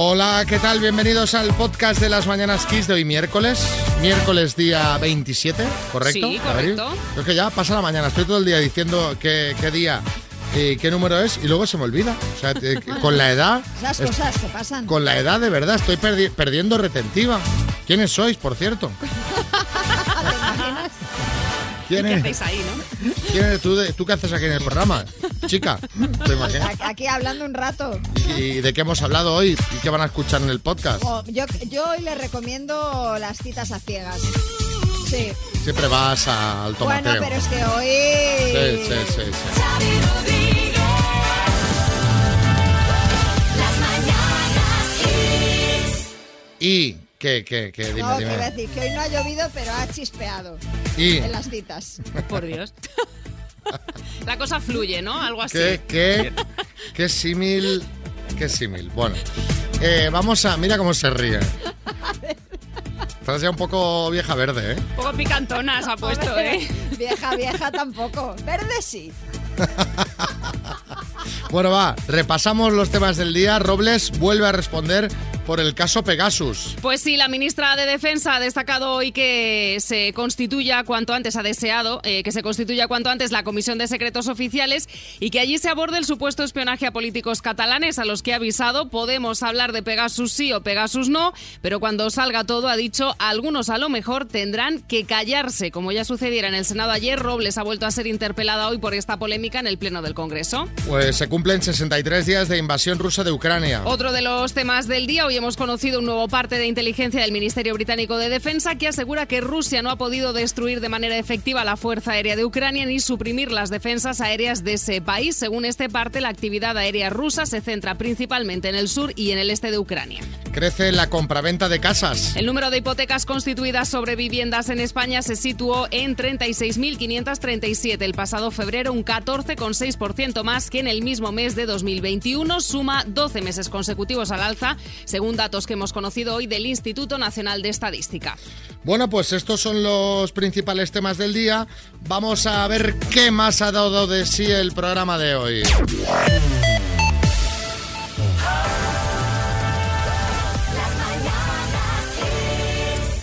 Hola, ¿qué tal? Bienvenidos al podcast de las Mañanas Kiss de hoy miércoles. Miércoles día 27, ¿correcto? Sí, correcto. Creo que ya pasa la mañana. Estoy todo el día diciendo qué, qué día y qué número es y luego se me olvida. O sea, con la edad... Esas es- cosas que pasan. Con la edad, de verdad, estoy perdi- perdiendo retentiva. ¿Quiénes sois, por cierto? ¿Te imaginas? ¿Quién ¿Qué es? hacéis ahí, no? ¿Quién eres tú? de- ¿Tú qué haces aquí en el programa? Chica, ¿te imaginas? A- Aquí hablando un rato. ¿Y de qué hemos hablado hoy? ¿Y qué van a escuchar en el podcast? Oh, yo, yo hoy les recomiendo las citas a ciegas. Sí. Siempre vas al tomateo. Bueno, pero es que hoy. Sí, sí, sí, sí. ¿Y qué, qué, qué? Dime, No, que dime. decir que hoy no ha llovido, pero ha chispeado ¿Y en las citas. Por Dios. La cosa fluye, ¿no? Algo así. qué, qué, qué símil? Qué símil. Bueno, eh, vamos a... Mira cómo se ríe. Estás ya un poco vieja verde, ¿eh? Un poco picantona se ha puesto, ¿eh? Vieja, vieja tampoco. Verde sí. Bueno, va, repasamos los temas del día. Robles vuelve a responder por el caso Pegasus. Pues sí, la ministra de Defensa ha destacado hoy que se constituya cuanto antes, ha deseado eh, que se constituya cuanto antes la Comisión de Secretos Oficiales y que allí se aborde el supuesto espionaje a políticos catalanes a los que ha avisado. Podemos hablar de Pegasus sí o Pegasus no, pero cuando salga todo, ha dicho, algunos a lo mejor tendrán que callarse. Como ya sucediera en el Senado ayer, Robles ha vuelto a ser interpelada hoy por esta polémica en el Pleno del Congreso. Pues se cumplen 63 días de invasión rusa de Ucrania. Otro de los temas del día, hoy hemos conocido un nuevo parte de inteligencia del Ministerio Británico de Defensa que asegura que Rusia no ha podido destruir de manera efectiva la Fuerza Aérea de Ucrania ni suprimir las defensas aéreas de ese país. Según este parte, la actividad aérea rusa se centra principalmente en el sur y en el este de Ucrania. Crece la compraventa de casas. El número de hipotecas constituidas sobre viviendas en España se situó en 36.537 el pasado febrero, un 14,6% más que en el mismo mes de 2021. Suma 12 meses consecutivos al alza, según datos que hemos conocido hoy del Instituto Nacional de Estadística. Bueno, pues estos son los principales temas del día. Vamos a ver qué más ha dado de sí el programa de hoy.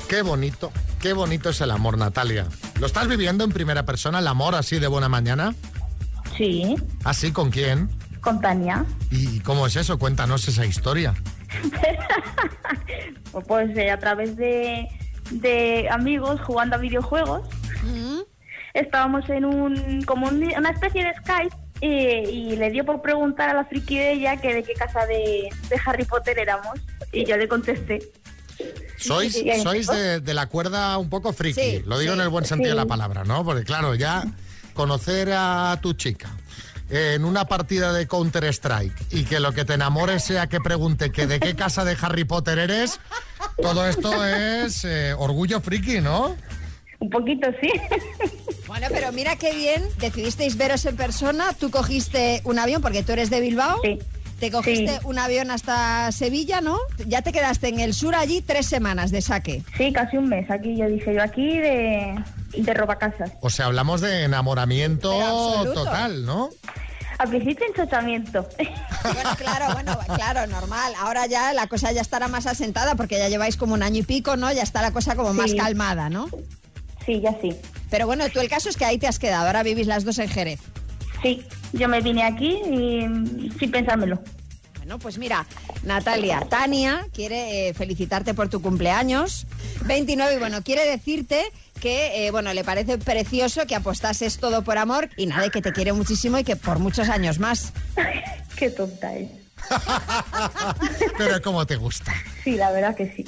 Qué bonito, qué bonito es el amor, Natalia. ¿Lo estás viviendo en primera persona, el amor así de buena mañana? Sí, ¿Así con quién? con Tania. ¿Y cómo es eso? Cuéntanos esa historia. Pues eh, a través de, de amigos jugando a videojuegos. Estábamos en un como un- una especie de Skype eh, y le dio por preguntar a la friki de ella que de qué casa de, de Harry Potter éramos. Y yo le contesté. Sois, sois de, de la cuerda un poco friki, Sí, lo digo sí. en el buen sentido de la palabra, ¿no? Porque claro, ya conocer a tu chica en una partida de Counter-Strike y que lo que te enamore sea que pregunte que de qué casa de Harry Potter eres, todo esto es eh, orgullo friki, ¿no? Un poquito, sí. Bueno, pero mira qué bien. Decidisteis veros en persona. Tú cogiste un avión porque tú eres de Bilbao. Sí. Te cogiste Sí. un avión hasta Sevilla, ¿no? Ya te quedaste en el sur allí tres semanas de saque. Sí, casi un mes. Aquí yo dije yo aquí de, de robacasas. O sea, hablamos de enamoramiento total, ¿no? Al principio enchochamiento. Bueno, claro, bueno, claro, normal. Ahora ya la cosa ya estará más asentada porque ya lleváis como un año y pico, ¿no? Ya está la cosa como más Sí. calmada, ¿no? sí, ya sí. Pero bueno, tú el caso es que ahí te has quedado. Ahora vivís las dos en Jerez. Sí, yo me vine aquí y sin pensármelo. Bueno, pues mira, Natalia, Tania quiere eh, felicitarte por tu cumpleaños. 29 y bueno, quiere decirte que, eh, bueno, le parece precioso que apostases todo por amor y nada, que te quiere muchísimo y que por muchos años más. Qué tonta es. Pero como te gusta. Sí, la verdad que sí.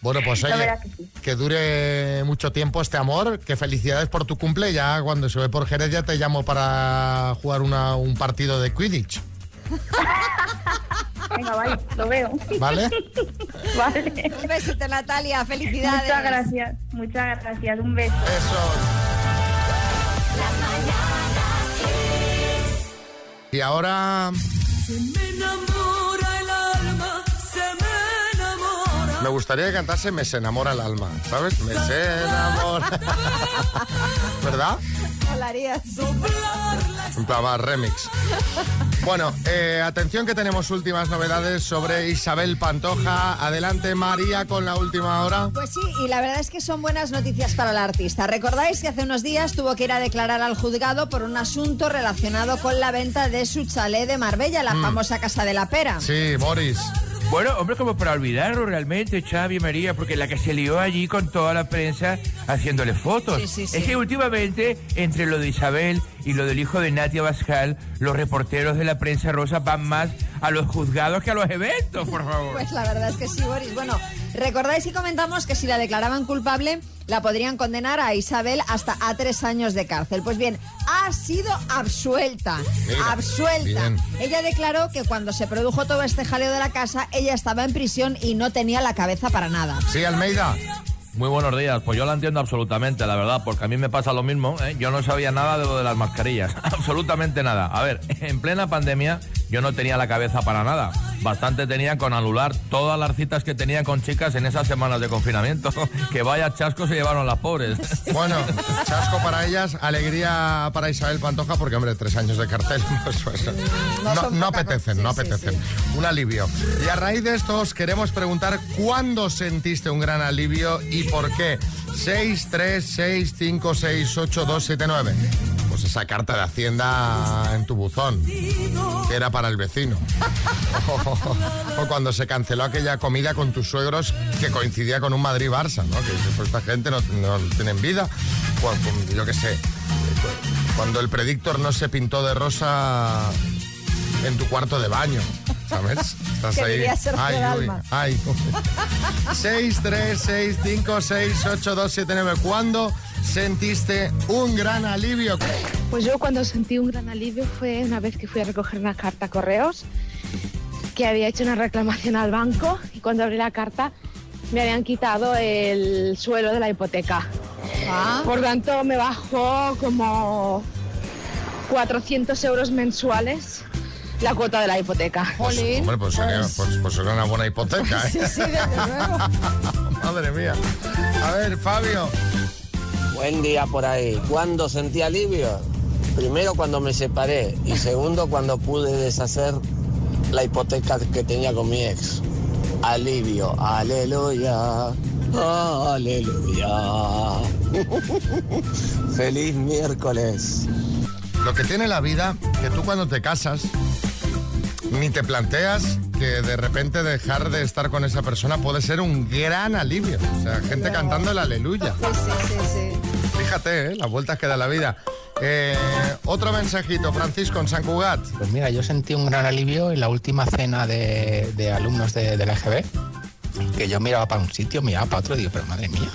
Bueno, pues La oye, verdad que sí. que dure mucho tiempo este amor, que felicidades por tu cumple, ya cuando se ve por Jerez ya te llamo para jugar una- un partido de Quidditch, Venga, vale, lo veo. ¿vale? Vale. Un besito, Natalia, felicidades. Muchas gracias, muchas gracias. Un beso. Eso. Y ahora Se me gustaría que cantase Me se enamora el alma, ¿sabes? Me se enamora. ¿Verdad? Un programa remix. Bueno, eh, atención que tenemos últimas novedades sobre Isabel Pantoja. Adelante María con la última hora. Pues sí, y la verdad es que son buenas noticias para la artista. Recordáis que hace unos días tuvo que ir a declarar al juzgado por un asunto relacionado con la venta de su chalet de Marbella, la famosa Casa de la Pera. Mm. Sí, Boris. Bueno, hombre, como para olvidarlo realmente, Xavi María, porque la que se lió allí con toda la prensa haciéndole fotos. Sí, sí, sí. Es que últimamente, entre lo de Isabel y lo del hijo de Natia Bascal, los reporteros de la prensa rosa van más a los juzgados que a los eventos, por favor. Pues la verdad es que sí, Boris. Bueno, recordáis y comentamos que si la declaraban culpable, la podrían condenar a Isabel hasta a tres años de cárcel. Pues bien, ha sido absuelta. Mira, absuelta. bien. Ella declaró que cuando se produjo todo este jaleo de la casa, ella estaba en prisión y no tenía la cabeza para nada. Sí, Almeida. Muy buenos días. Pues yo la entiendo absolutamente, la verdad, porque a mí me pasa lo mismo. ¿eh? Yo no sabía nada de lo de las mascarillas. absolutamente nada. A ver, en plena pandemia yo no tenía la cabeza para nada. Bastante tenía con anular todas las citas que tenía con chicas en esas semanas de confinamiento. que vaya chasco se llevaron las pobres. Bueno, chasco para ellas, alegría para Isabel Pantoja, porque, hombre, tres años de cárcel, pues, pues, no, no poca apetecen, no Sí, sí, apetecen. Un alivio. Y a raíz de esto os queremos preguntar cuándo sentiste un gran alivio y por qué. 6, 3, 6, 5, 6, 8, 2, 7, 9. Pues esa carta de Hacienda en tu buzón, que era para el vecino. o cuando se canceló aquella comida con tus suegros que coincidía con un Madrid-Barça, ¿no? Que pues esta gente no, no tienen vida. Cuando, yo qué sé, cuando el predictor no se pintó de rosa en tu cuarto de baño, ¿sabes? Estás Que ahí. Ay, uy, ay. 6, 3, 6, 5, 6, 8, 2, 7, 9. ¿Cuándo sentiste un gran alivio? Pues yo cuando sentí un gran alivio fue una vez que fui a recoger una carta a correos, que había hecho una reclamación al banco y cuando abrí la carta me habían quitado el suelo de la hipoteca. Ah, Por tanto me bajó como 400 euros mensuales la cuota de la hipoteca. jolín. Hombre, pues, sería- pues, pues era una buena hipoteca, ¿eh? Sí, sí, desde luego. Madre mía. A ver, Fabio. Buen día por ahí. ¿Cuándo sentí alivio? Primero cuando me separé y segundo cuando pude deshacer la hipoteca que tenía con mi ex. Alivio, aleluya, aleluya. Feliz miércoles. Lo que tiene la vida, que tú cuando te casas, ni te planteas que de repente dejar de estar con esa persona puede ser un gran alivio. O sea, gente cantando el aleluya. Sí, sí, sí, sí. Fíjate, ¿eh? las vueltas que da la vida. Eh, otro mensajito, Francisco, en San Cugat. Pues mira, yo sentí un gran alivio en la última cena de, de alumnos de, del EGB, que yo miraba para un sitio, miraba para otro y digo, pero madre mía,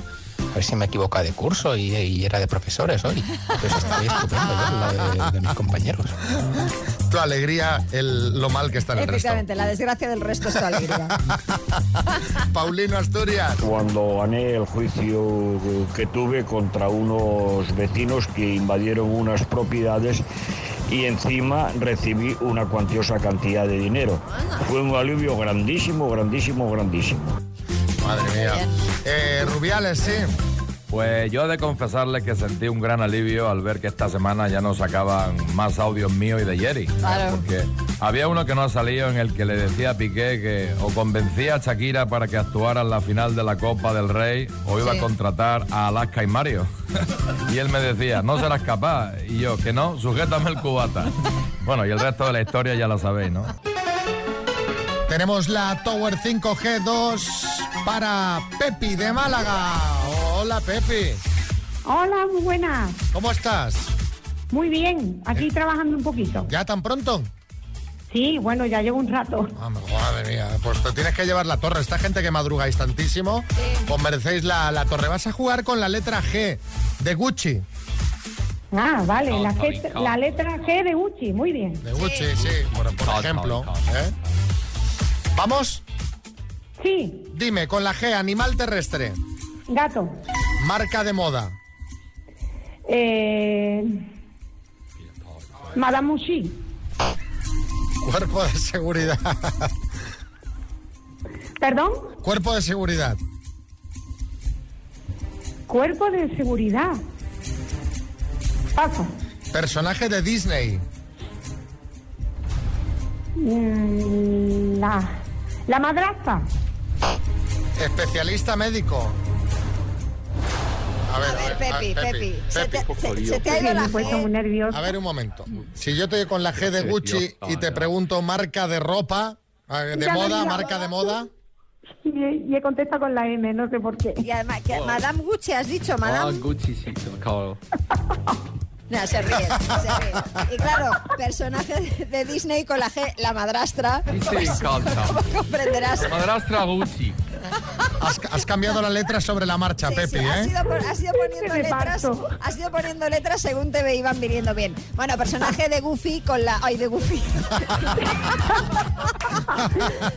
a ver si me equivoco de curso y, y era de profesores hoy. Entonces estaba estupendo yo al lado de, de mis compañeros. Tu alegría, el, lo mal que está en el resto. Efectivamente, la desgracia del resto es tu alegría. Paulino Asturias. Cuando gané el juicio que tuve contra unos vecinos que invadieron unas propiedades y encima recibí una cuantiosa cantidad de dinero. Fue un alivio grandísimo, grandísimo, grandísimo. Madre mía. Eh, Rubiales, sí. Pues yo he de confesarle que sentí un gran alivio al ver que esta semana ya no sacaban más audios míos y de Jerry. Claro. Porque había uno que no ha salido en el que le decía a Piqué que o convencía a Shakira para que actuara en la final de la Copa del Rey o iba Sí. a contratar a Alaska y Mario. y él me decía, no serás capaz. Y yo, que no, sujétame el cubata. bueno, y el resto de la historia ya la sabéis, ¿no? Tenemos la Tower 5G2 para Pepi de Málaga. Hola, Pepi. Hola, muy buena. ¿Cómo estás? Muy bien. Aquí trabajando un poquito. ¿Ya tan pronto? Sí, bueno, ya llevo un rato. Ah, madre mía, pues te tienes que llevar la torre. Esta gente que madrugáis tantísimo, os merecéis la, la torre. Vas a jugar con la letra G de Gucci. Ah, vale. La, G- la letra G de Uchi. Muy bien. De Gucci, sí, por, ejemplo. ¿eh? ¿Vamos? Sí, Dime, con la G, animal terrestre, gato. marca de moda, Eh, Madame Mushi. cuerpo de seguridad, ¿Perdón? Cuerpo de seguridad. Cuerpo de seguridad. Paso. Personaje de Disney. Mm, La, la madrastra. Especialista médico. A ver, A ver, Pepi, Pepi. Se te, se- se te ha Sí, ido la G. A ver un momento. Si yo te doy con la G de Gucci y te pregunto marca de ropa, eh, de Ya, moda, marca de moda. Y, y he contestado con la M, no sé por qué. Y además, que Madame Gucci has dicho, Madame. Gucci sí, claro. No, se ríe, se ríe. Y claro, personaje de, Disney con la G, la madrastra. Dice pues, encanta. como comprenderás. Madrastra Gucci. Has, has cambiado la letra sobre la marcha, Sí, Pepi, sí, has, ¿eh? ido, pon- has ido poniendo letras, has ido poniendo letras según te iban viniendo bien. Bueno, personaje de Goofy con la, ay, de Goofy.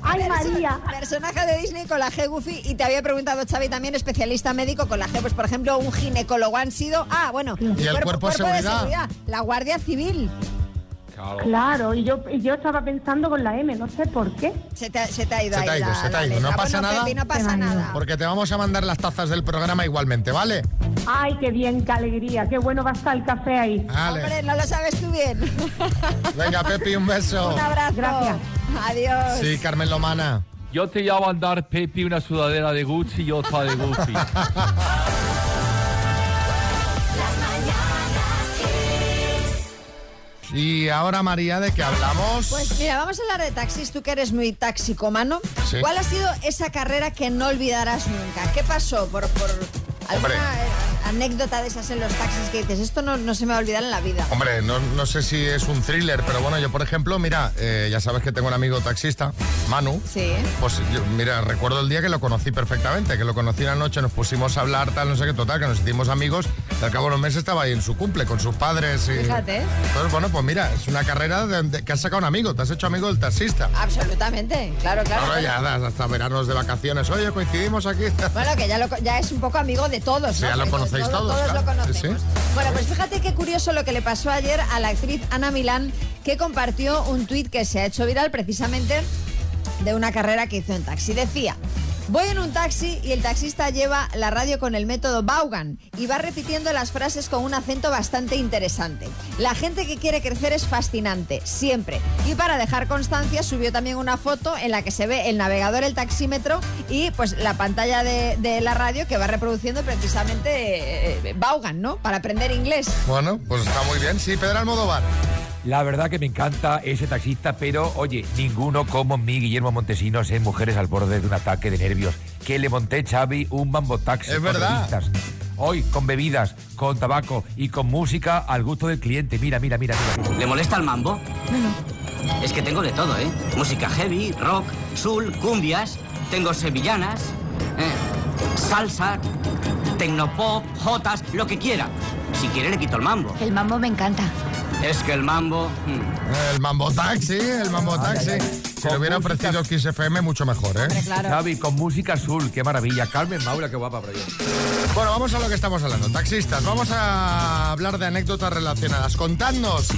¡Ay, Perso- María! Personaje de Disney con la G Goofy y te había preguntado Xavi también especialista médico con la G, pues por ejemplo un ginecólogo han sido, ah, bueno, ¿Y el cuerpo de seguridad? la Guardia Civil. Claro. Claro, y yo, y yo estaba pensando con la M, no sé por qué. Se te, ha- se te ha ido Se te ahí ha ido, la- se te ha ido. No pasa Bueno, nada. Pepi, no pasa. Porque te vamos a mandar las tazas del programa igualmente, ¿vale? Ay, qué bien, qué alegría, qué bueno va a estar el café ahí. Vale. Hombre, no lo sabes tú bien. Venga, Pepi, un beso. Un abrazo. Gracias. Adiós. Sí, Carmen Lomana. Yo te llamo a andar Pepi una sudadera de Gucci y otra de Gucci. Y ahora, María, ¿de qué hablamos? Pues mira, vamos a hablar de taxis. Tú que eres muy taxicomano. Sí. ¿Cuál ha sido esa carrera que no olvidarás nunca? ¿Qué pasó? ¿Por, por alguna Hombre. Anécdota de esas en los taxis que dices, esto no, no se me va a olvidar en la vida? Hombre, no, no sé si es un thriller, pero bueno, yo por ejemplo, mira, eh, ya sabes que tengo un amigo taxista, Manu. Sí. Pues yo, mira, recuerdo el día que lo conocí perfectamente, que lo conocí una noche, nos pusimos a hablar, tal, no sé qué, total, que nos hicimos amigos. Y al cabo de unos meses estaba ahí en su cumple con sus padres. Y... Fíjate. Entonces, bueno, pues mira, es una carrera de- de- que has sacado un amigo, te has hecho amigo del taxista. Absolutamente, claro, claro. Ahora ya das hasta veranos de vacaciones. Oye, coincidimos aquí. Bueno, que ya, lo ya es un poco amigo de todos, Sí, ¿no? ya lo Porque conocéis todos, Todos claro. lo conocemos. Sí. Bueno, pues fíjate qué curioso lo que le pasó ayer a la actriz Ana Milán, que compartió un tuit que se ha hecho viral precisamente de una carrera que hizo en taxi. Decía... Voy en un taxi y el taxista lleva la radio con el método Vaughan y va repitiendo las frases con un acento bastante interesante. La gente que quiere crecer es fascinante, siempre. Y para dejar constancia subió también una foto en la que se ve el navegador, el taxímetro y pues la pantalla de, la radio que va reproduciendo precisamente eh, eh, Vaughan, ¿no? Para aprender inglés. Bueno, pues está muy bien. Sí, Pedro Almodóvar. La verdad que me encanta ese taxista, pero oye, ninguno como mi Guillermo Montesinos en Mujeres al borde de un ataque de nervios. Que le monté, Xavi, un mambo taxi. Es con verdad. revistas. Hoy con bebidas, con tabaco y con música al gusto del cliente. Mira, mira, mira, mira. ¿Le molesta el mambo? Es que tengo de todo, ¿eh? Música heavy, rock, soul, cumbias, tengo sevillanas, eh, salsa, tecnopop, jotas, lo que quiera. Si quiere le quito el mambo. El mambo me encanta. Es que el mambo... mm, El Mambo Taxi, el Mambo Taxi. Si lo hubiera ofrecido XFM, mucho mejor, ¿eh? Xavi, con música azul, qué maravilla. Carmen Maura, qué guapa por ahí. Bueno, vamos a lo que estamos hablando. Taxistas, vamos a hablar de anécdotas relacionadas. Contadnos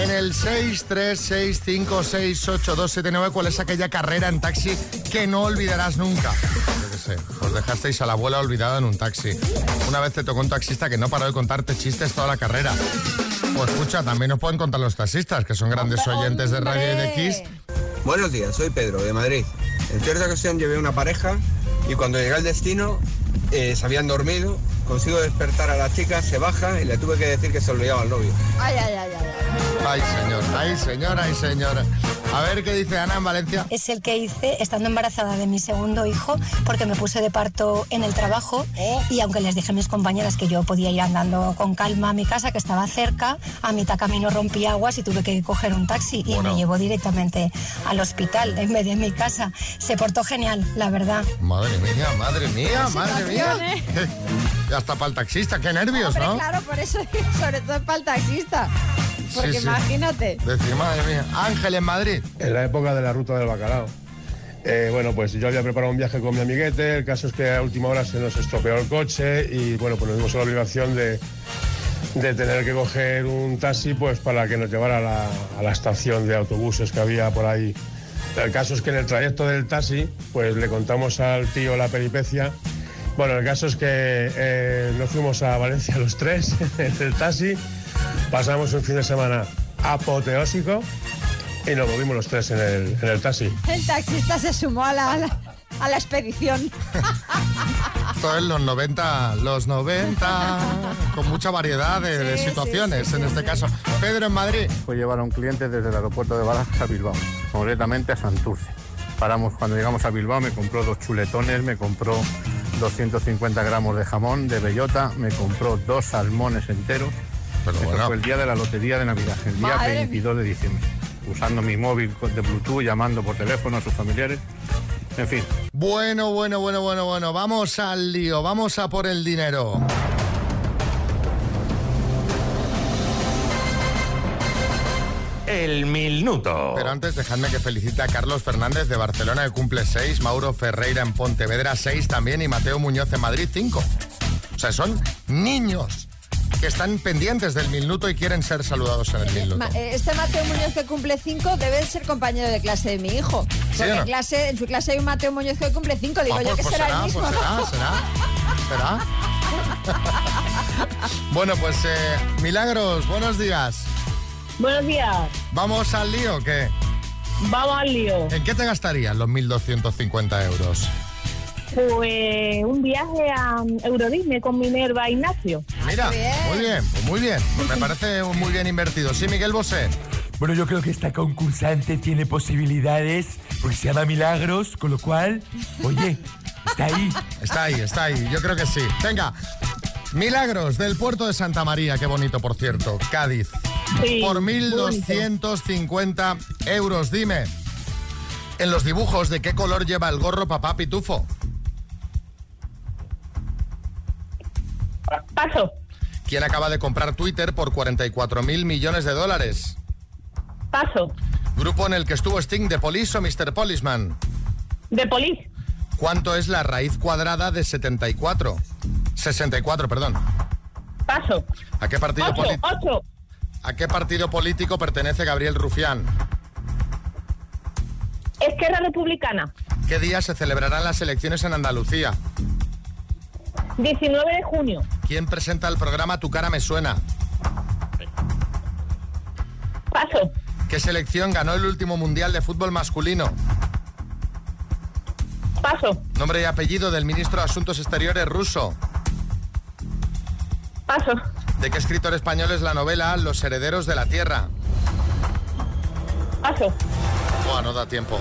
en el 636568279 cuál es aquella carrera en taxi que no olvidarás nunca. Os dejasteis a la abuela olvidada en un taxi. Una vez te tocó un taxista que no paró de contarte chistes toda la carrera. Pues escucha, también nos pueden contar los taxistas, que son grandes oyentes de Radio y de Kiss. Buenos días, soy Pedro, de Madrid. En cierta ocasión llevé una pareja y cuando llegué al destino eh, se habían dormido. Consigo despertar a la chica, se baja y le tuve que decir que se olvidaba al novio. Ay, ay, ay, ay. Ay, señor, ay, señor, ay, señor. A ver qué dice Ana en Valencia. Es el que hice estando embarazada de mi segundo hijo porque me puse de parto en el trabajo y aunque les dije a mis compañeras que yo podía ir andando con calma a mi casa, que estaba cerca, a mitad camino rompí aguas y tuve que coger un taxi y me llevó directamente al hospital en vez de mi casa. Se portó genial, la verdad. Madre mía, madre mía, madre mía. situación, Ya está para el taxista, qué nervios, Hombre, ¿no? claro, por eso, sobre todo para el taxista. Porque Sí, sí. imagínate. Decir, madre mía. Ángel en Madrid. En la época de la ruta del bacalao. Eh, bueno, pues yo había preparado un viaje con mi amiguete, el caso es que a última hora se nos estropeó el coche y bueno, pues nos vimos en la obligación de, de tener que coger un taxi pues para que nos llevara a la, a la estación de autobuses que había por ahí El caso es que en el trayecto del taxi, pues le contamos al tío la peripecia. Bueno, el caso es que eh, nos fuimos a Valencia los tres en el taxi, pasamos un fin de semana apoteósico y nos movimos los tres en el, en el taxi. El taxista se sumó a la, a la, a la expedición. Esto es los 90, los 90, con mucha variedad de, Sí, situaciones sí, en sí, este sí. caso. Pedro en Madrid. Fue llevar a un cliente desde el aeropuerto de Barajas a Bilbao, concretamente a Santurce. Paramos cuando llegamos a Bilbao, me compró dos chuletones, me compró 250 gramos de jamón de bellota, me compró dos salmones enteros. Eso bueno. fue el día de la lotería de Navidad, el día Madre 22 de diciembre. Usando mi móvil de Bluetooth, llamando por teléfono a sus familiares. En fin, Bueno, bueno, bueno, bueno, bueno. Vamos al lío, vamos a por el dinero. El minuto. Pero antes dejadme que felicite a Carlos Fernández de Barcelona que cumple 6, Mauro Ferreira en Pontevedra 6 también y Mateo Muñoz en Madrid 5. O sea, son niños que están pendientes del minuto y quieren ser saludados en el minuto. Ma- eh, Este Mateo Muñoz que cumple 5 debe ser compañero de clase de mi hijo. ¿Sí Porque o no? en, clase, en su clase hay un Mateo Muñoz que cumple 5. Digo Ah, yo pues- que pues será, será, el mismo. pues ¿no? será, será. ¿Será? bueno, pues eh, Milagros, buenos días. Buenos días. ¿Vamos al lío o qué? Vamos al lío. ¿En qué te gastarías los 1.250 euros? Pues un viaje a Euro Disney con Minerva e Ignacio. Mira, muy bien, pues muy bien. Pues me parece muy bien invertido. Sí, Miguel Bosé. Bueno, yo creo que esta concursante tiene posibilidades porque se llama Milagros, con lo cual, oye, está ahí. Está ahí, está ahí. Yo creo que sí. Venga. Milagros del puerto de Santa María, qué bonito, por cierto. Cádiz. Sí, por muy 1.250 euros. Dime, en los dibujos, ¿de qué color lleva el gorro papá Pitufo? Paso. ¿Quién acaba de comprar Twitter por 44.000 millones de dólares? Paso. Grupo en el que estuvo Sting de Police o Mr. Policeman. De Polis. ¿Cuánto es la raíz cuadrada de 74? 64, perdón. Paso. ¿A qué partido, Ocho. ¿A qué partido político pertenece Gabriel Rufián? Esquerra Republicana. ¿Qué día se celebrarán las elecciones en Andalucía? 19 de junio. ¿Quién presenta el programa Tu cara me suena? Paso. ¿Qué selección ganó el último mundial de fútbol masculino? Paso. Nombre y apellido del ministro de Asuntos Exteriores ruso. Paso. ¿De qué escritor español es la novela Los herederos de la tierra? Paso. Buah, no da tiempo.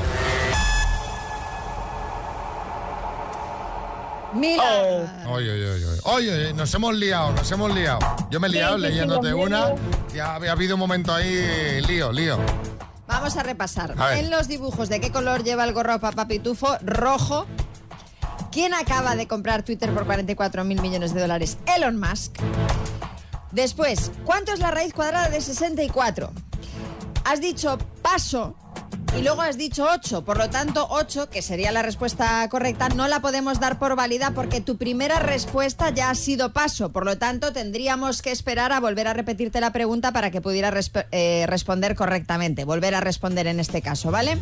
Mira. Oye, oye, oye, oye. Oye, oye, nos hemos liado, nos hemos liado. Yo me he liado sí, sí, leyéndote una. Ya había habido un momento ahí, lío, lío. Vamos a repasar. A. En los dibujos, ¿de qué color lleva el gorro papá Pitufo? Rojo. ¿Quién acaba de comprar Twitter por 44 mil millones de dólares? Elon Musk. Después, ¿cuánto es la raíz cuadrada de 64? Has dicho paso y luego has dicho 8. Por lo tanto, 8, que sería la respuesta correcta, no la podemos dar por válida porque tu primera respuesta ya ha sido paso. Por lo tanto, tendríamos que esperar a volver a repetirte la pregunta para que pudieras resp- eh, responder correctamente. Volver a responder en este caso, ¿vale?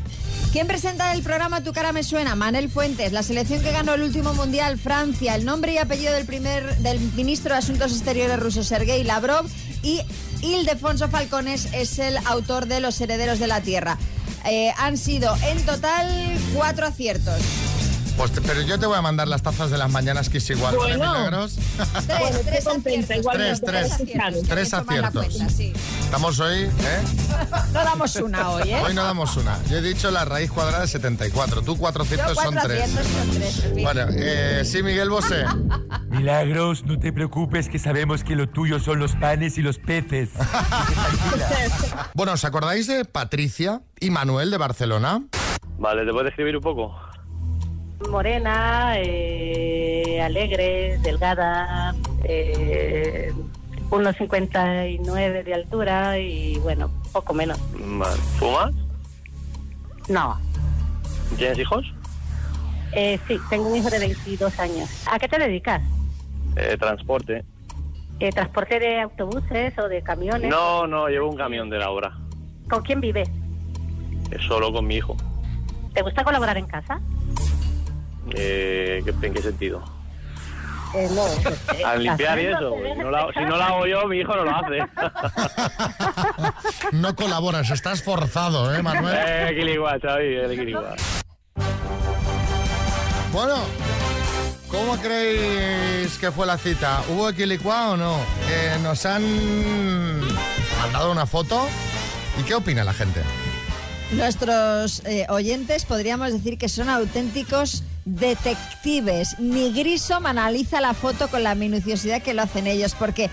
¿Quién presenta el programa Tu cara me suena? Manel Fuentes, la selección que ganó el último mundial, Francia, el nombre y apellido del primer del ministro de Asuntos Exteriores ruso, Sergei Lavrov, y Ildefonso Falcones es el autor de Los Herederos de la Tierra. Eh, han sido en total cuatro aciertos. Pues te- pero yo te voy a mandar las tazas de las mañanas que es igual, ¿vale, Bueno. Milagros? Tres, tres aciertos. Tres, tres. aciertos. Tres aciertos. cuenta, sí. Estamos hoy, ¿eh? No damos una hoy, ¿eh? Hoy no damos una. Yo he dicho la raíz cuadrada de 74. Tú 400 Yo son cuatro tres. aciertos son tres. en fin. Bueno, eh, sí, Miguel Bosé. Milagros, no te preocupes que sabemos que lo tuyo son los panes y los peces. Bueno, ¿os acordáis de Patricia y Manuel de Barcelona? Vale, ¿te puedes describir un poco? Morena, eh, alegre, delgada, eh, unos 59 de altura y bueno, poco menos. Vale. ¿Fumas? No, ¿Tienes hijos? eh, sí, tengo un hijo de 22 años. ¿A qué te dedicas? Eh, transporte. Eh, ¿Transporte de autobuses o de camiones? No, no, llevo un camión de la obra. ¿Con quién vives? Eh, Solo con mi hijo. ¿Te gusta colaborar en casa? Eh, ¿qué- ¿En qué sentido? Eh, no, no sé. Al limpiar y eso. Pues, si no la- de si no la casa. hago yo, mi hijo no lo hace. No colaboras, estás forzado, ¿eh, Manuel? eh, Quiliguá, Xavi, el. Bueno, ¿cómo creéis que fue la cita? ¿Hubo equilicua o no? Eh, nos han mandado una foto. ¿Y qué opina la gente? Nuestros eh, oyentes podríamos decir que son auténticos detectives. Ni Grisom analiza la foto con la minuciosidad que lo hacen ellos, porque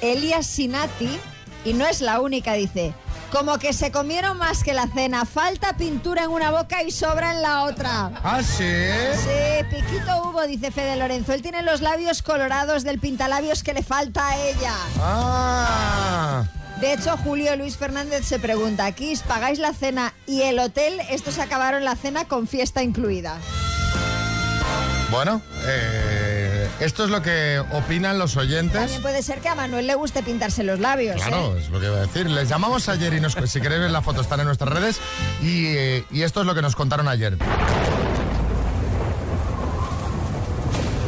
Elias Sinati, y no es la única, dice, como que se comieron más que la cena, falta pintura en una boca y sobra en la otra. ¿Ah, sí? Sí, piquito hubo, dice Fede Lorenzo. Él tiene los labios colorados del pintalabios que le falta a ella. Ah. De hecho, Julio Luis Fernández se pregunta, aquí pagáis la cena y el hotel, estos acabaron la cena con fiesta incluida. Bueno, eh, esto es lo que opinan los oyentes. También puede ser que a Manuel le guste pintarse los labios. Claro, ¿eh? es lo que iba a decir. Les llamamos ayer y nos, si queréis ver la foto están en nuestras redes y, eh, y esto es lo que nos contaron ayer.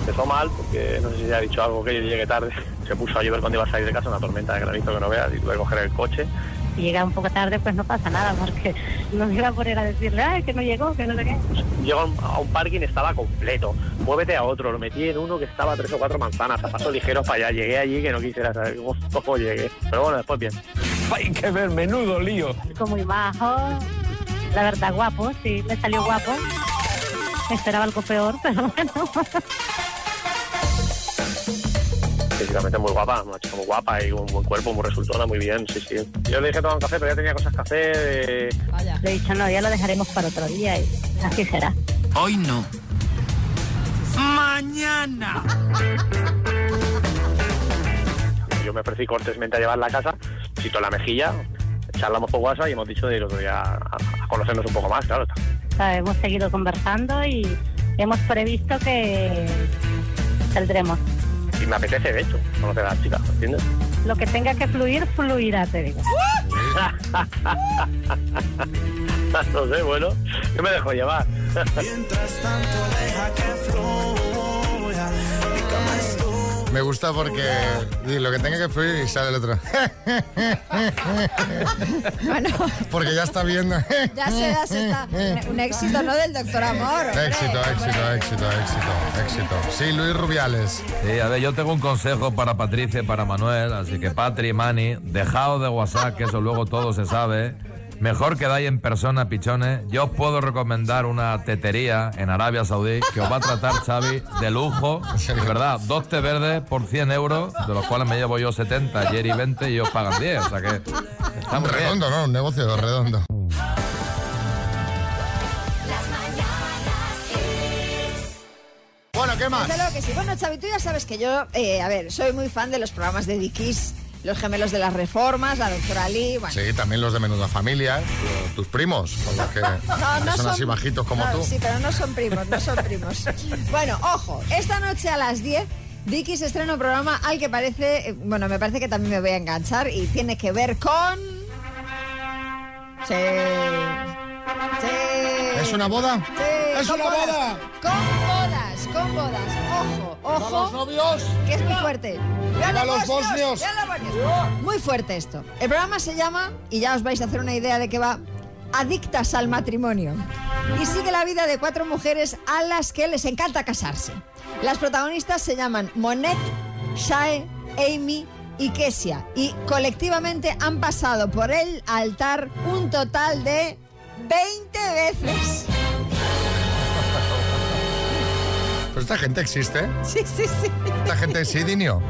Empezó mal porque no sé si se ha dicho algo que yo llegué tarde. Se puso a llover cuando iba a salir de casa, una tormenta de granizo que no veas y tuve que coger el coche. Si llega un poco tarde, pues no pasa nada, porque no me iba a poner a decirle, ay, que no llegó, que no sé qué. Llego a un- parking, estaba completo. Muévete a otro. Lo metí en uno que estaba tres o cuatro manzanas. A paso ligero para allá. Llegué allí que no quisiera saber cómo, cómo llegué. Pero bueno, después bien. Hay que ver, menudo lío. Chico muy bajo, la verdad guapo, sí, me salió guapo. Esperaba algo peor, pero bueno. Físicamente muy guapa, una chica muy guapa y un buen cuerpo, muy resultona, muy bien, sí, sí. Yo le dije tomar un café, pero ya tenía cosas que hacer. de- Le he dicho, no, ya lo dejaremos para otro día y así será. Hoy no. Mañana. Yo me ofrecí cortésmente a llevarla a casa, cito la mejilla, charlamos por WhatsApp y hemos dicho de ir otro día a, a conocernos un poco más, claro. O sea, hemos seguido conversando y hemos previsto que saldremos. Me apetece, de hecho, conocer a la chica, ¿entiendes? Lo que tenga que fluir, fluirá, te digo. no sé, bueno, yo me dejo llevar. Me gusta porque di, lo que tenga que fluir y sale el otro. Bueno, Porque ya está viendo. ya se da, se está. Un éxito, ¿no? Del doctor Amor. hombre. Éxito, éxito, éxito, éxito, éxito. Sí, Luis Rubiales. Sí, a ver, yo tengo un consejo para Patricia y para Manuel, así que Patri y Mani, dejaos de WhatsApp, que eso luego todo se sabe. Mejor quedáis en persona, pichones. Yo os puedo recomendar una tetería en Arabia Saudí que os va a tratar, Xavi, de lujo. De verdad, dos té verdes por 100 euros, de los cuales me llevo yo 70, ayer y 20 y ellos pagan 10. O sea que bien. Redondo, ¿no? Un negocio redondo. Bueno, ¿qué más? Que sí. Bueno, Xavi, tú ya sabes que yo, eh, a ver, soy muy fan de los programas de Dikis, Los Gemelos de las Reformas, la doctora Lee, bueno. Sí, también los de Menuda Familia, tus primos, con los que son, así bajitos como no, tú. Sí, pero no son primos, no son primos. bueno, ojo, esta noche a las 10 Vicky se estrena un programa al que parece, eh, bueno, me parece que también me voy a enganchar y tiene que ver con... Sí. Sí. ¿Es una boda? Sí, ¡Es con una boda! Con bodas, con bodas. Ojo. ¡Viva los novios! Que es muy fuerte. ¡Viva los bosnios! ¡Viva los bosnios! Muy fuerte esto. El programa se llama, y ya os vais a hacer una idea de qué va, Adictas al matrimonio. Y sigue la vida de cuatro mujeres a las que les encanta casarse. Las protagonistas se llaman Monet, Shae, Amy y Kesia. Y colectivamente han pasado por el altar un total de 20 veces. Pero esta gente existe. Sí, sí, sí. Esta gente sí, Dinio.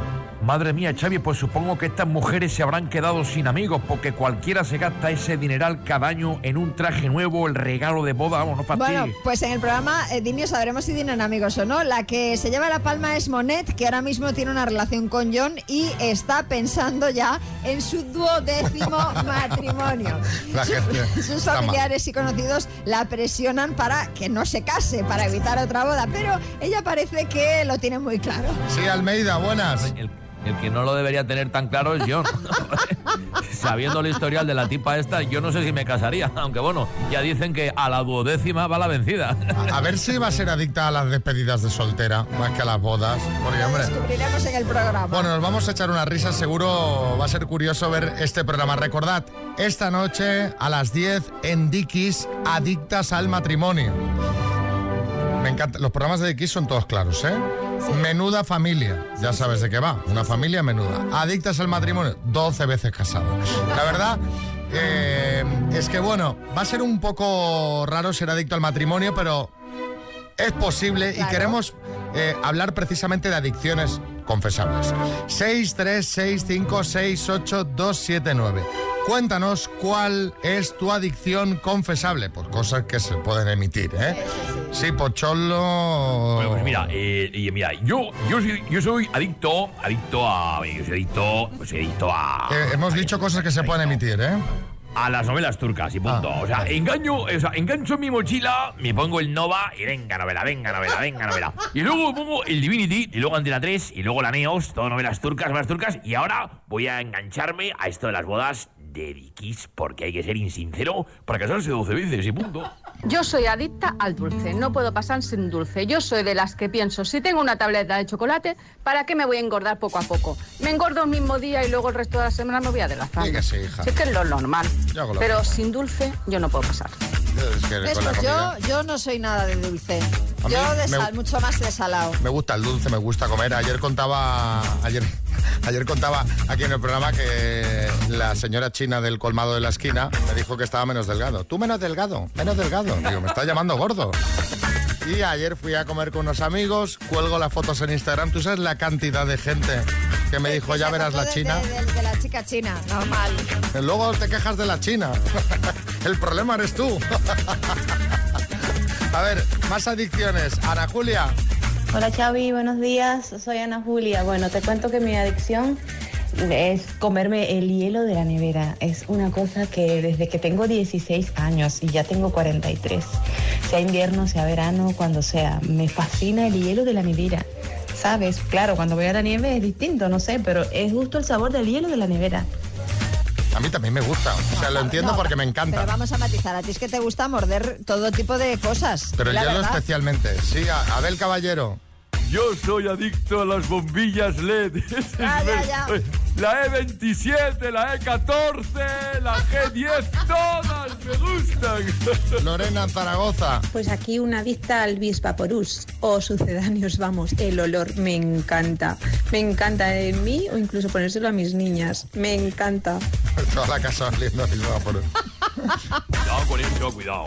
Madre mía, Xavi, pues supongo que estas mujeres se habrán quedado sin amigos porque cualquiera se gasta ese dineral cada año en un traje nuevo, el regalo de boda, vamos, no fastidies. Bueno, pues en el programa eh, Dinio sabremos si tienen amigos o no. La que se lleva la palma es Monet, que ahora mismo tiene una relación con John y está pensando ya en su duodécimo matrimonio. La Sus- Sus familiares y conocidos la presionan para que no se case, para evitar otra boda, pero ella parece que lo tiene muy claro. Sí, Almeida, buenas. El, el que no lo debería tener tan claro es John. sabiendo el historial de la tipa esta, yo no sé si me casaría. Aunque bueno, ya dicen que a la duodécima va la vencida. A ver si va a ser adicta a las despedidas de soltera, más que a las bodas. Porque, hombre. Descubriremos en el programa. Bueno, nos vamos a echar una risa, seguro va a ser curioso ver este programa. Recordad, esta noche a las 10 en Dickies, Adictas al Matrimonio. Me encanta, los programas de Dickies son todos claros, ¿eh? Menuda familia, ya sabes de qué va, una familia menuda. Adictas al matrimonio, 12 veces casado. La verdad eh, es que, bueno, va a ser un poco raro ser adicto al matrimonio, pero es posible y queremos eh, hablar precisamente de adicciones confesables. 636568279. Cuéntanos cuál es tu adicción confesable, por cosas que se pueden emitir, ¿eh? Sí, Pocholo. Bueno, pues mira, eh, mira, yo, yo, soy, yo soy adicto, adicto a. Yo soy adicto, soy adicto a. Eh, hemos dicho cosas que se pueden emitir, ¿eh? A las novelas turcas y punto. Ah, o sea, vale. engaño, o sea, engancho mi mochila, me pongo el Nova y venga novela, venga novela, venga novela. Y luego pongo el Divinity, y luego Antena 3, y luego la Neos, todo novelas turcas, novelas turcas. Y ahora voy a engancharme a esto de las bodas de porque hay que ser insincero para casarse 12 veces y punto. Yo soy adicta al dulce, no puedo pasar sin dulce. Yo soy de las que pienso, si tengo una tableta de chocolate, ¿para qué me voy a engordar poco a poco? Me engordo el mismo día y luego el resto de la semana me voy adelgazando. Sí, hija. Si es que es lo normal. Pero sin dulce yo no puedo pasar. Es que ¿Ves? con la Pues yo, yo no soy nada de dulce. A Yo de me- sal, mucho más de salado. Me gusta el dulce, me gusta comer. Ayer contaba, ayer, ayer contaba aquí en el programa que la señora china del colmado de la esquina me dijo que estaba menos delgado. Tú menos delgado, menos delgado. Digo, me está llamando gordo. Y ayer fui a comer con unos amigos, cuelgo las fotos en Instagram. ¿Tú sabes la cantidad de gente que me dijo, ya verás la de- china? De, de- de la chica china, normal. Luego te quejas de la china. El problema eres tú. A ver, más adicciones. Ana Julia. Hola Xavi, buenos días. Soy Ana Julia. Bueno, te cuento que mi adicción es comerme el hielo de la nevera. Es una cosa que desde que tengo 16 años y ya tengo 43, sea invierno, sea verano, cuando sea, me fascina el hielo de la nevera. ¿Sabes? Claro, cuando voy a la nieve es distinto, no sé, pero es justo el sabor del hielo de la nevera. A mí también me gusta. O sea, lo entiendo No, porque me encanta. Pero vamos a matizar. A ti es que te gusta morder todo tipo de cosas. Pero el hielo verdad. especialmente. Sí, a- Abel Caballero. Yo soy adicto a las bombillas LED. Es Ya, ya, ya. La E27, la E14, la G10, todas me gustan. Lorena Zaragoza. Pues aquí una adicta al Bisvaporus o sucedáneos, vamos, el olor me encanta. Me encanta en mí o incluso ponérselo a mis niñas. Me encanta. Toda la casa oliendo a por- Cuidado con eso, cuidado.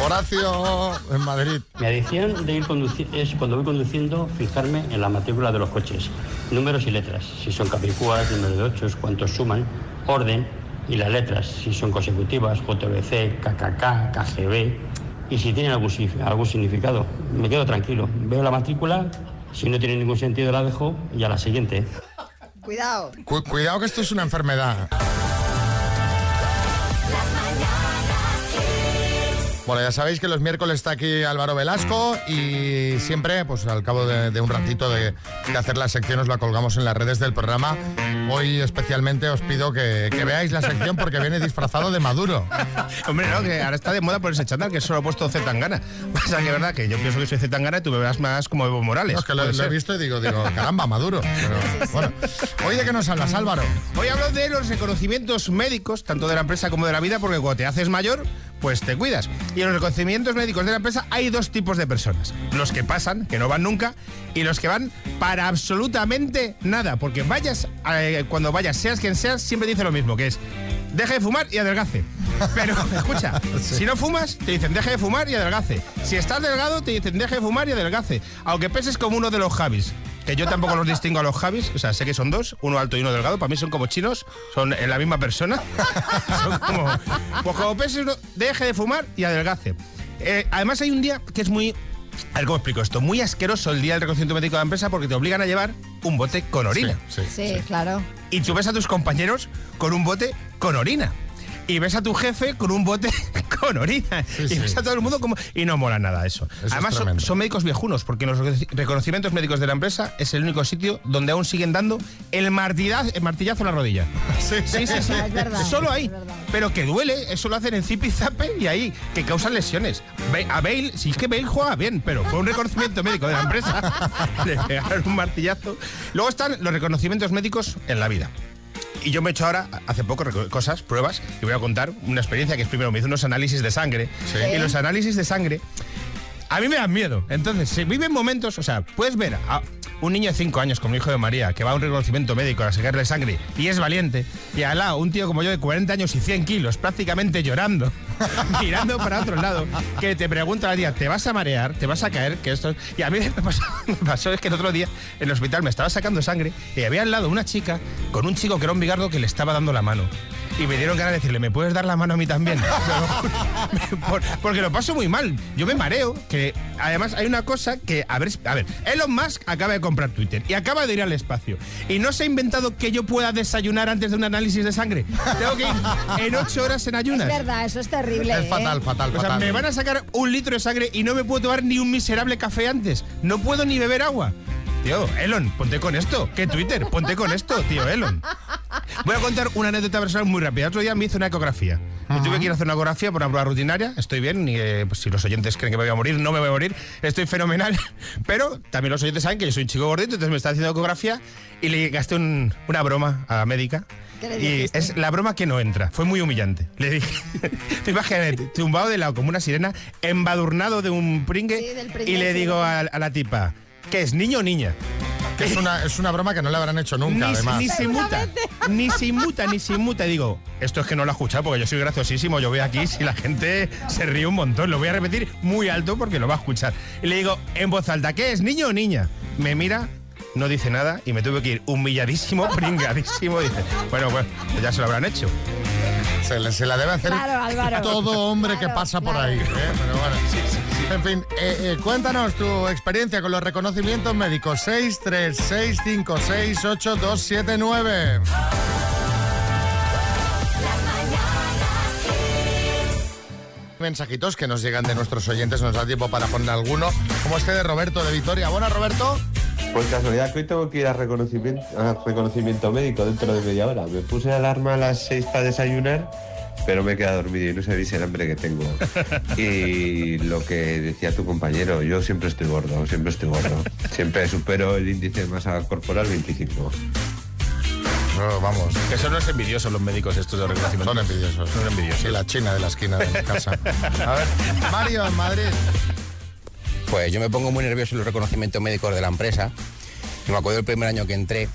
Horacio en Madrid. Mi adicción de ir es cuando voy conduciendo fijarme en la matrícula de los coches, números y letras, si son capicúas, número de ocho, cuántos suman, orden y las letras, si son consecutivas, JBC, KKK, KGB y si tienen algún, sig- algún significado. Me quedo tranquilo, veo la matrícula, si no tiene ningún sentido la dejo y a la siguiente. Cuidado. Cu- cuidado que esto es una enfermedad. Bueno, ya sabéis que los miércoles está aquí Álvaro Velasco y siempre, pues al cabo de, de un ratito de, de hacer la sección, os la colgamos en las redes del programa. Hoy especialmente os pido que, que veáis la sección porque viene disfrazado de Maduro. Hombre, no, que ahora está de moda ponerse chándal, que solo he puesto Z Tangana. Pasa que es verdad que yo pienso que soy Z Tangana y tú me verás más como Evo Morales. No, es que lo, lo he visto y digo, digo, caramba, Maduro. Pero, bueno, hoy de qué nos hablas, Álvaro. Hoy hablo de los reconocimientos médicos, tanto de la empresa como de la vida, porque cuando te haces mayor, pues te cuidas. Y en los reconocimientos médicos de la empresa hay dos tipos de personas. Los que pasan, que no van nunca, y los que van para absolutamente nada. Porque vayas, eh, cuando vayas, seas quien seas, siempre dice lo mismo, que es, deje de fumar y adelgace. Pero, escucha, si no fumas, te dicen, deje de fumar y adelgace. Si estás delgado, te dicen, deje de fumar y adelgace. Aunque peses como uno de los Javis. Que yo tampoco los distingo a los Javis, o sea, sé que son dos, uno alto y uno delgado, para mí son como chinos, son en la misma persona. son como. Pues como peses, uno, deje de fumar y adelgace. Eh, además, hay un día que es muy. A ver cómo explico esto. Muy asqueroso el día del reconocimiento médico de la empresa porque te obligan a llevar un bote con orina. Sí, claro. Y tú ves a tus compañeros con un bote con orina. Y ves a tu jefe con un bote con orina. y sí. ves a todo el mundo como... Y no mola nada eso. es Además, son, médicos viejunos, porque en los reconoci- reconocimientos médicos de la empresa es el único sitio donde aún siguen dando el martillazo, el martillazo en la rodilla. Sí, sí, sí. sí. Es verdad, Solo ahí. Pero que duele, eso lo hacen en zip y zape y ahí, que causan lesiones. A Bale, sí es que Bale juega bien, pero fue un reconocimiento médico de la empresa. Le pegaron un martillazo. Luego están los reconocimientos médicos en la vida. Y yo me he hecho ahora, hace poco, cosas, pruebas, y voy a contar una experiencia que es primero, me hice unos análisis de sangre. Sí. Y los análisis de sangre, a mí me dan miedo. Entonces, se viven momentos, o sea, puedes ver a un niño de 5 años, como el hijo de María, que va a un reconocimiento médico a sacarle sangre y es valiente, y al lado un tío como yo de 40 años y 100 kilos, prácticamente llorando, mirando para otro lado, que te pregunta la tía, ¿te vas a marear? ¿Te vas a caer? Que esto... Y a mí me pasó, pasó es que el otro día en el hospital me estaba sacando sangre y había al lado una chica con un chico que era un bigardo que le estaba dando la mano. Y me dieron ganas de decirle, ¿me puedes dar la mano a mí también? Por- porque lo paso muy mal. Yo me mareo, que además hay una cosa que, a ver, a ver, Elon Musk acaba de comprar Twitter y acaba de ir al espacio. Y no se ha inventado que yo pueda desayunar antes de un análisis de sangre. Tengo que ir en ocho horas en Es ayunas. verdad, eso es terrible. Es ¿eh? fatal, fatal, O sea, fatal. me van a sacar un litro de sangre y no me puedo tomar ni un miserable café antes. No puedo ni beber agua. Tío, Elon, ponte con esto. ¿Qué Twitter? Ponte con esto, tío, Elon. Voy a contar una anécdota personal muy rápida. Otro día me hice una ecografía. Me tuve que ir a hacer una ecografía por una prueba rutinaria. Estoy bien. Y, eh, pues, si los oyentes creen que me voy a morir, no me voy a morir. Estoy fenomenal. Pero también los oyentes saben que yo soy un chico gordito, entonces me está haciendo ecografía y le gasté un- una broma a la médica. ¿Qué le Y es la broma que no entra. Fue muy humillante. Le dije, tú imagínate, tumbado de lado como una sirena, embadurnado de un pringue, Sí, del pringue, y le sí. digo a, a la tipa, ¿qué es, niño o niña? Que es una, es una broma que no le habrán hecho nunca, ni, además. ni se muta, ni se muta, ni se muta. Digo, esto es que no lo he escuchado porque yo soy graciosísimo. Yo voy aquí, si la gente se ríe un montón, lo voy a repetir muy alto porque lo va a escuchar. Y le digo en voz alta, ¿qué es, niño o niña? Me mira, no dice nada y me tuve que ir humilladísimo, pringadísimo. Dice, bueno, pues ya se lo habrán hecho. Se, le- se la debe hacer Claro, Álvaro. todo hombre que Claro, pasa por ahí. ¿eh? Pero bueno. En fin, eh, eh, cuéntanos tu experiencia con los reconocimientos médicos. 636568279. Mensajitos que nos llegan de nuestros oyentes, nos da tiempo para poner alguno, como este de Roberto de Vitoria. Buenas, Roberto. Por casualidad que hoy tengo que ir a reconocimiento, a reconocimiento médico dentro de media hora. Me puse la alarma a las 6 para desayunar, pero me he quedado dormido y no sabéis el hambre que tengo. Y lo que decía tu compañero, yo siempre estoy gordo, siempre estoy gordo. Siempre supero el índice de masa corporal 25. No, vamos. Que son los envidiosos los médicos estos de reconocimiento. Son envidiosos. Son envidiosos. Y la china de la esquina de mi casa. A ver, Mario, en Madrid. Pues yo me pongo muy nervioso en los reconocimientos médicos de la empresa. Y me acuerdo el primer año que entré,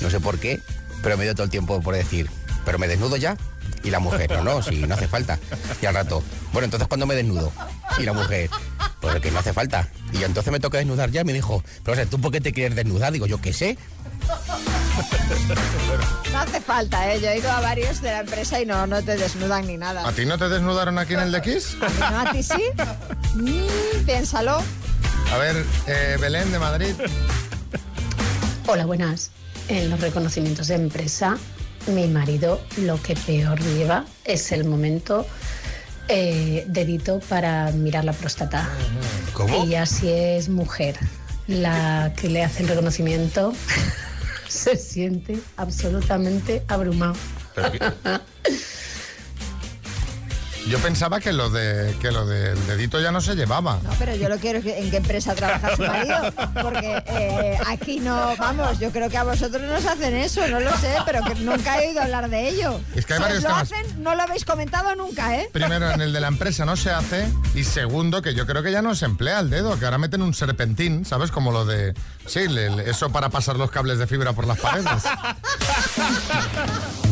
no sé por qué, pero me dio todo el tiempo por decir, ¿pero me desnudo ya? Y la mujer, no, no, si no hace falta. Y al rato, bueno, entonces ¿cuándo me desnudo? Y la mujer, pues que no hace falta. Y yo entonces me toca desnudar ya y me dijo, pero o sea, ¿tú por qué te quieres desnudar? Digo, yo qué sé. No hace falta, ¿eh? Yo he ido a varios de la empresa y no, no te desnudan ni nada. ¿A ti no te desnudaron aquí en el de Kiss? ¿No a ti sí? Mm, piénsalo. A ver, eh, Belén de Madrid. Hola, buenas. En los reconocimientos de empresa, mi marido lo que peor lleva es el momento eh, dedito para mirar la próstata. ¿Cómo? Ella si es mujer la que le hace el reconocimiento, se siente absolutamente abrumado. Yo pensaba que lo de que lo del dedito ya no se llevaba. No, pero yo lo quiero que- en qué empresa trabaja su marido, porque eh, aquí no, vamos, yo creo que a vosotros nos hacen eso, no lo sé, pero que nunca he oído hablar de ello. Es que hay si varios lo temas. hacen, no lo habéis comentado nunca, ¿eh? Primero, en el de la empresa no se hace. Y segundo, que yo creo que ya no se emplea el dedo, que ahora meten un serpentín, ¿sabes? Como lo de. Sí, le- eso para pasar los cables de fibra por las paredes.